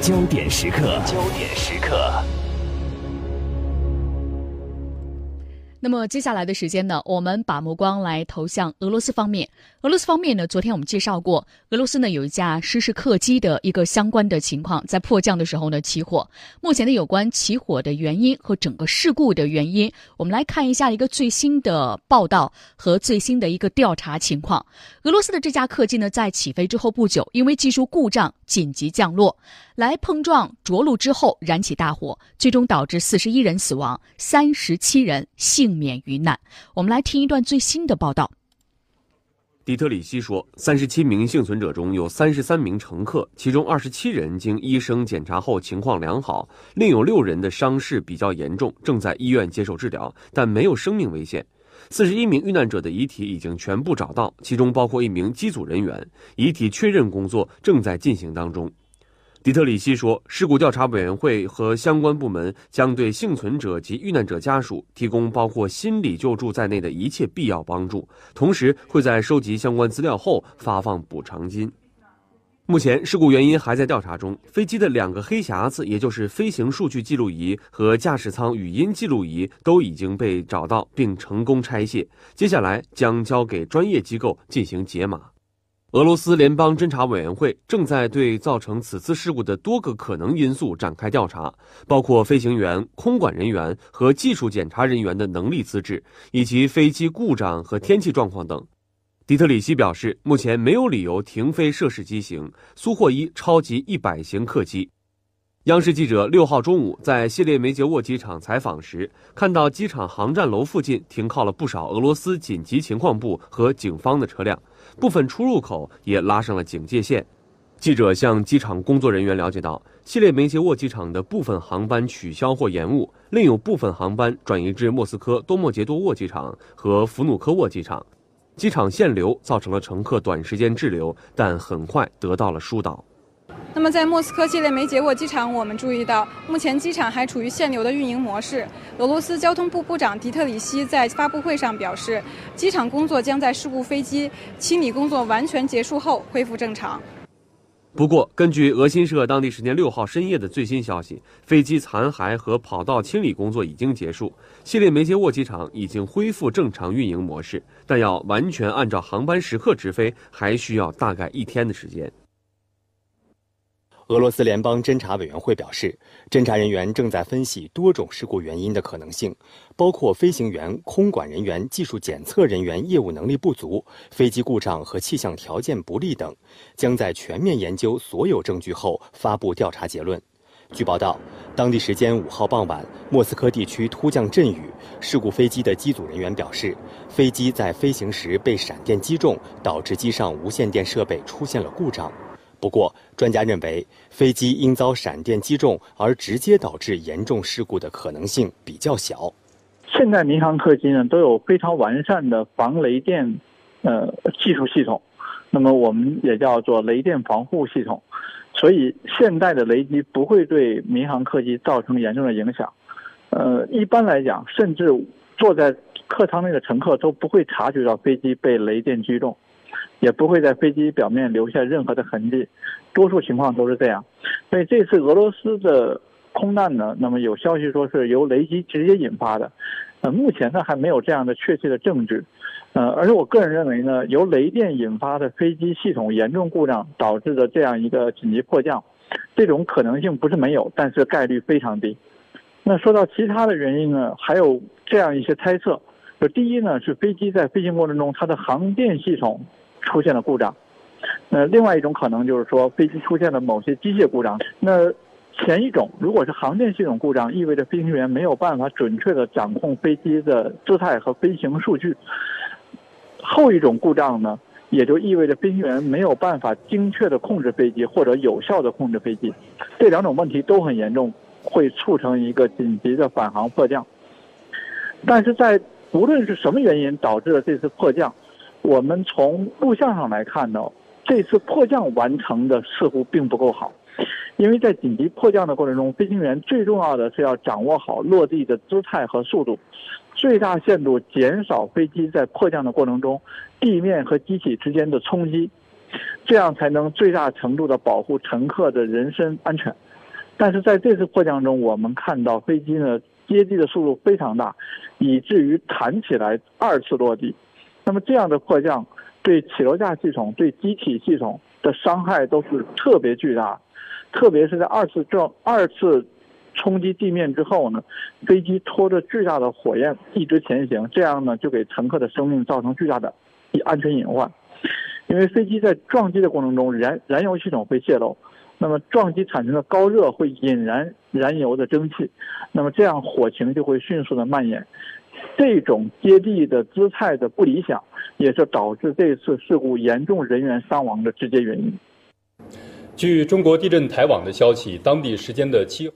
焦点时刻，焦点时刻。那么接下来的时间呢，我们把目光来投向俄罗斯方面。俄罗斯方面呢，昨天我们介绍过，俄罗斯呢有一架失事客机的一个相关的情况，在迫降的时候呢起火。目前的有关起火的原因和整个事故的原因，我们来看一下一个最新的报道和最新的一个调查情况。俄罗斯的这架客机呢，在起飞之后不久，因为技术故障紧急降落，来碰撞着陆之后燃起大火，最终导致四十一人死亡，三十七人幸幸免于难。我们来听一段最新的报道。迪特里希说，三十七名幸存者中有三十三名乘客，其中二十七人经医生检查后情况良好，另有六人的伤势比较严重，正在医院接受治疗，但没有生命危险。四十一名遇难者的遗体已经全部找到，其中包括一名机组人员，遗体确认工作正在进行当中。迪特里希说，事故调查委员会和相关部门将对幸存者及遇难者家属提供包括心理救助在内的一切必要帮助，同时会在收集相关资料后发放补偿金。目前，事故原因还在调查中。飞机的两个黑匣子，也就是飞行数据记录仪和驾驶舱语音记录仪，都已经被找到并成功拆卸，接下来将交给专业机构进行解码。俄罗斯联邦侦查委员会正在对造成此次事故的多个可能因素展开调查，包括飞行员、空管人员和技术检查人员的能力资质，以及飞机故障和天气状况等。迪特里希表示，目前没有理由停飞涉事机型苏霍伊超级一百型客机。央视记者六号中午在谢列梅捷沃机场采访时，看到机场航站楼附近停靠了不少俄罗斯紧急情况部和警方的车辆。部分出入口也拉上了警戒线。记者向机场工作人员了解到，谢列梅捷沃机场的部分航班取消或延误，另有部分航班转移至莫斯科多莫杰多沃机场和弗努科沃机场。机场限流造成了乘客短时间滞留，但很快得到了疏导。那么，在莫斯科谢列梅捷沃机场，我们注意到，目前机场还处于限流的运营模式。俄罗斯交通部部长迪特里希在发布会上表示，机场工作将在事故飞机清理工作完全结束后恢复正常。不过，根据俄新社当地时间六号深夜的最新消息，飞机残骸和跑道清理工作已经结束，谢列梅捷沃机场已经恢复正常运营模式，但要完全按照航班时刻直飞，还需要大概一天的时间。俄罗斯联邦侦查委员会表示，侦查人员正在分析多种事故原因的可能性，包括飞行员、空管人员、技术检测人员业务能力不足、飞机故障和气象条件不利等，将在全面研究所有证据后发布调查结论。据报道，当地时间五号傍晚，莫斯科地区突降阵雨，事故飞机的机组人员表示，飞机在飞行时被闪电击中，导致机上无线电设备出现了故障。不过，专家认为，飞机因遭闪电击中而直接导致严重事故的可能性比较小。现在民航客机呢都有非常完善的防雷电呃技术系统，那么我们也叫做雷电防护系统，所以现代的雷击不会对民航客机造成严重的影响。呃，一般来讲，甚至坐在客舱内的乘客都不会察觉到飞机被雷电击中。也不会在飞机表面留下任何的痕迹，多数情况都是这样。所以这次俄罗斯的空难呢，那么有消息说是由雷击直接引发的，呃，目前呢还没有这样的确切的证据。呃，而且我个人认为呢，由雷电引发的飞机系统严重故障导致的这样一个紧急迫降，这种可能性不是没有，但是概率非常低。那说到其他的原因呢，还有这样一些猜测，就第一呢是飞机在飞行过程中它的航电系统。出现了故障，那另外一种可能就是说飞机出现了某些机械故障。那前一种如果是航电系统故障，意味着飞行员没有办法准确的掌控飞机的姿态和飞行数据；后一种故障呢，也就意味着飞行员没有办法精确的控制飞机或者有效的控制飞机。这两种问题都很严重，会促成一个紧急的返航迫降。但是在无论是什么原因导致了这次迫降。我们从录像上来看呢，这次迫降完成的似乎并不够好，因为在紧急迫降的过程中，飞行员最重要的是要掌握好落地的姿态和速度，最大限度减少飞机在迫降的过程中地面和机体之间的冲击，这样才能最大程度的保护乘客的人身安全。但是在这次迫降中，我们看到飞机呢接地的速度非常大，以至于弹起来二次落地。那么这样的迫降对起落架系统、对机体系统的伤害都是特别巨大，特别是在二次撞二次冲击地面之后呢，飞机拖着巨大的火焰一直前行，这样呢就给乘客的生命造成巨大的安全隐患。因为飞机在撞击的过程中，燃燃油系统会泄漏。那么撞击产生的高热会引燃燃油的蒸汽，那么这样火情就会迅速的蔓延。这种接地的姿态的不理想，也是导致这次事故严重人员伤亡的直接原因。据中国地震台网的消息，当地时间的七号。